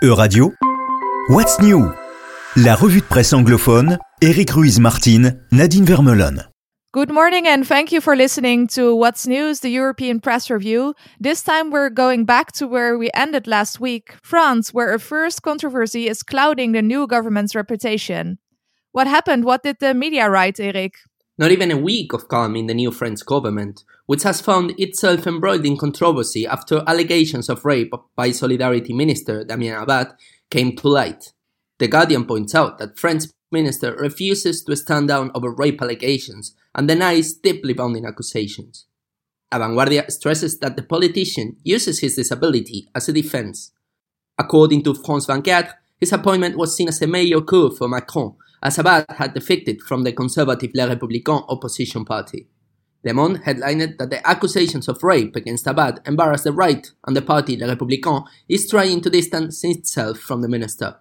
Euradio, What's New La revue de presse anglophone, Eric Ruiz-Martin, Nadine Vermelon. Good morning and thank you for listening to What's News, the European Press Review. This time we're going back to where we ended last week, France, where a first controversy is clouding the new government's reputation. What happened? What did the media write, Eric? Not even a week of calm in the new French government, which has found itself embroiled in controversy after allegations of rape by Solidarity Minister Damien Abad came to light. The Guardian points out that French minister refuses to stand down over rape allegations and denies deeply bounding accusations. La Vanguardia stresses that the politician uses his disability as a defense. According to France 24, his appointment was seen as a major coup for Macron, as Abad had defected from the conservative Les Républicains opposition party. Le Monde headlined that the accusations of rape against Abad embarrass the right, and the party Les Républicains is trying to distance itself from the minister.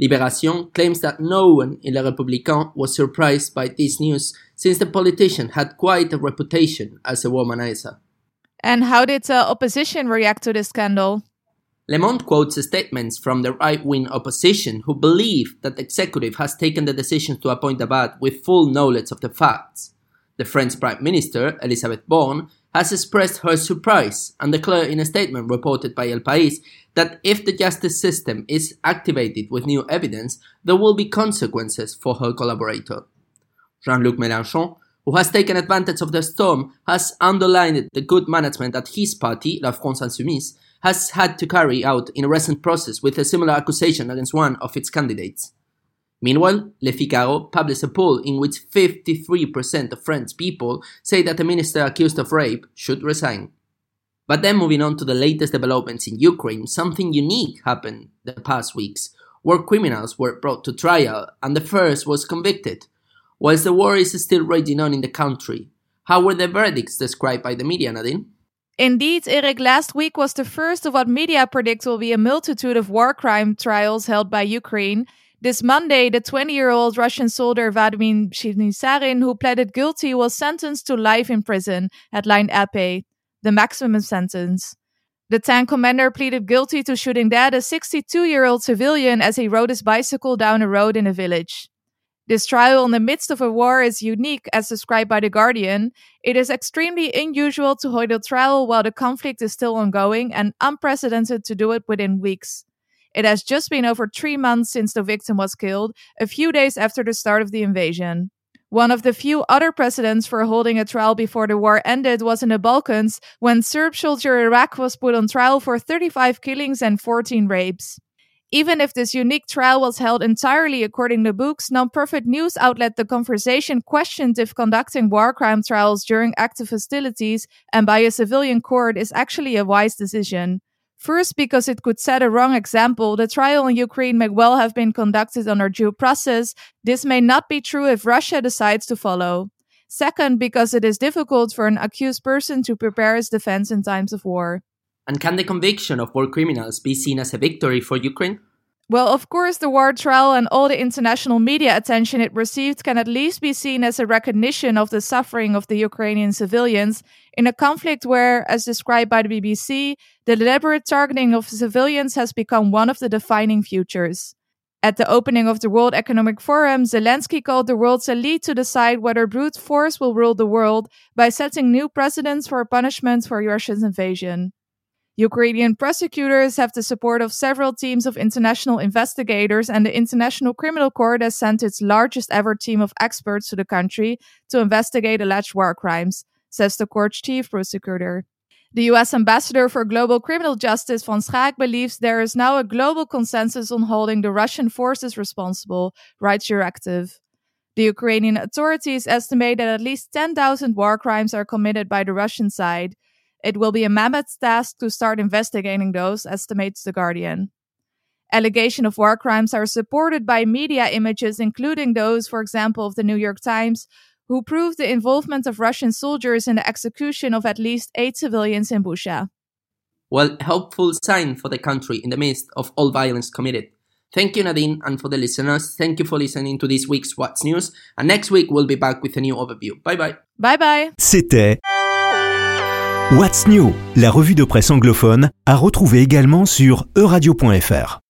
Libération claims that no one in Les Républicains was surprised by this news since the politician had quite a reputation as a womanizer. And how did the opposition react to this scandal? Le Monde quotes statements from the right wing opposition who believe that the executive has taken the decision to appoint Abad with full knowledge of the facts. The French Prime Minister, Elisabeth Borne, has expressed her surprise and declared in a statement reported by El País that if the justice system is activated with new evidence, there will be consequences for her collaborator. Jean Luc Mélenchon, who has taken advantage of the storm, has underlined the good management that his party, La France Insoumise, has had to carry out in a recent process with a similar accusation against one of its candidates. Meanwhile, Le Figaro published a poll in which 53% of French people say that a minister accused of rape should resign. But then moving on to the latest developments in Ukraine, something unique happened the past weeks. War criminals were brought to trial and the first was convicted. Whilst the war is still raging on in the country, how were the verdicts described by the media, Nadine? Indeed, Eric, last week was the first of what media predict will be a multitude of war crime trials held by Ukraine. This Monday, the 20 year old Russian soldier Vladimir Shishimarin, who pleaded guilty, was sentenced to life in prison at Line Epée, the maximum sentence. The tank commander pleaded guilty to shooting dead a 62 year old civilian as he rode his bicycle down a road in a village. This trial in the midst of a war is unique, as described by The Guardian. It is extremely unusual to hold a trial while the conflict is still ongoing and unprecedented to do it within weeks. It has just been over three months since the victim was killed, a few days after the start of the invasion. One of the few other precedents for holding a trial before the war ended was in the Balkans, when Serb soldier Herak was put on trial for 35 killings and 14 rapes. Even if this unique trial was held entirely according to books, non-profit news outlet The Conversation questioned if conducting war crime trials during active hostilities and by a civilian court is actually a wise decision. First, because it could set a wrong example, the trial in Ukraine may well have been conducted under due process. This may not be true if Russia decides to follow. Second, because it is difficult for an accused person to prepare his defense in times of war. And can the conviction of war criminals be seen as a victory for Ukraine? Well, of course, the war trial and all the international media attention it received can at least be seen as a recognition of the suffering of the Ukrainian civilians in a conflict where, as described by the BBC, the deliberate targeting of civilians has become one of the defining futures. At the opening of the World Economic Forum, Zelensky called the world's elite to decide whether brute force will rule the world by setting new precedents for punishment for Russia's invasion. Ukrainian prosecutors have the support of several teams of international investigators, and the International Criminal Court has sent its largest ever team of experts to the country to investigate alleged war crimes, says the court's chief prosecutor. The US ambassador for global criminal justice, Van Schaack, believes there is now a global consensus on holding the Russian forces responsible, writes Euractiv. The Ukrainian authorities estimate that at least 10,000 war crimes are committed by the Russian side. It will be a mammoth task to start investigating those, estimates The Guardian. Allegations of war crimes are supported by media images, including those, for example, of the New York Times, who prove the involvement of Russian soldiers in the execution of at least eight civilians in Bucha. Well, helpful sign for the country in the midst of all violence committed. Thank you, Nadine, and for the listeners, thank you for listening to this week's What's News. And next week, we'll be back with a new overview. Bye bye. Bye bye. C'était What's New, la revue de presse anglophone, à retrouver également sur euradio.fr.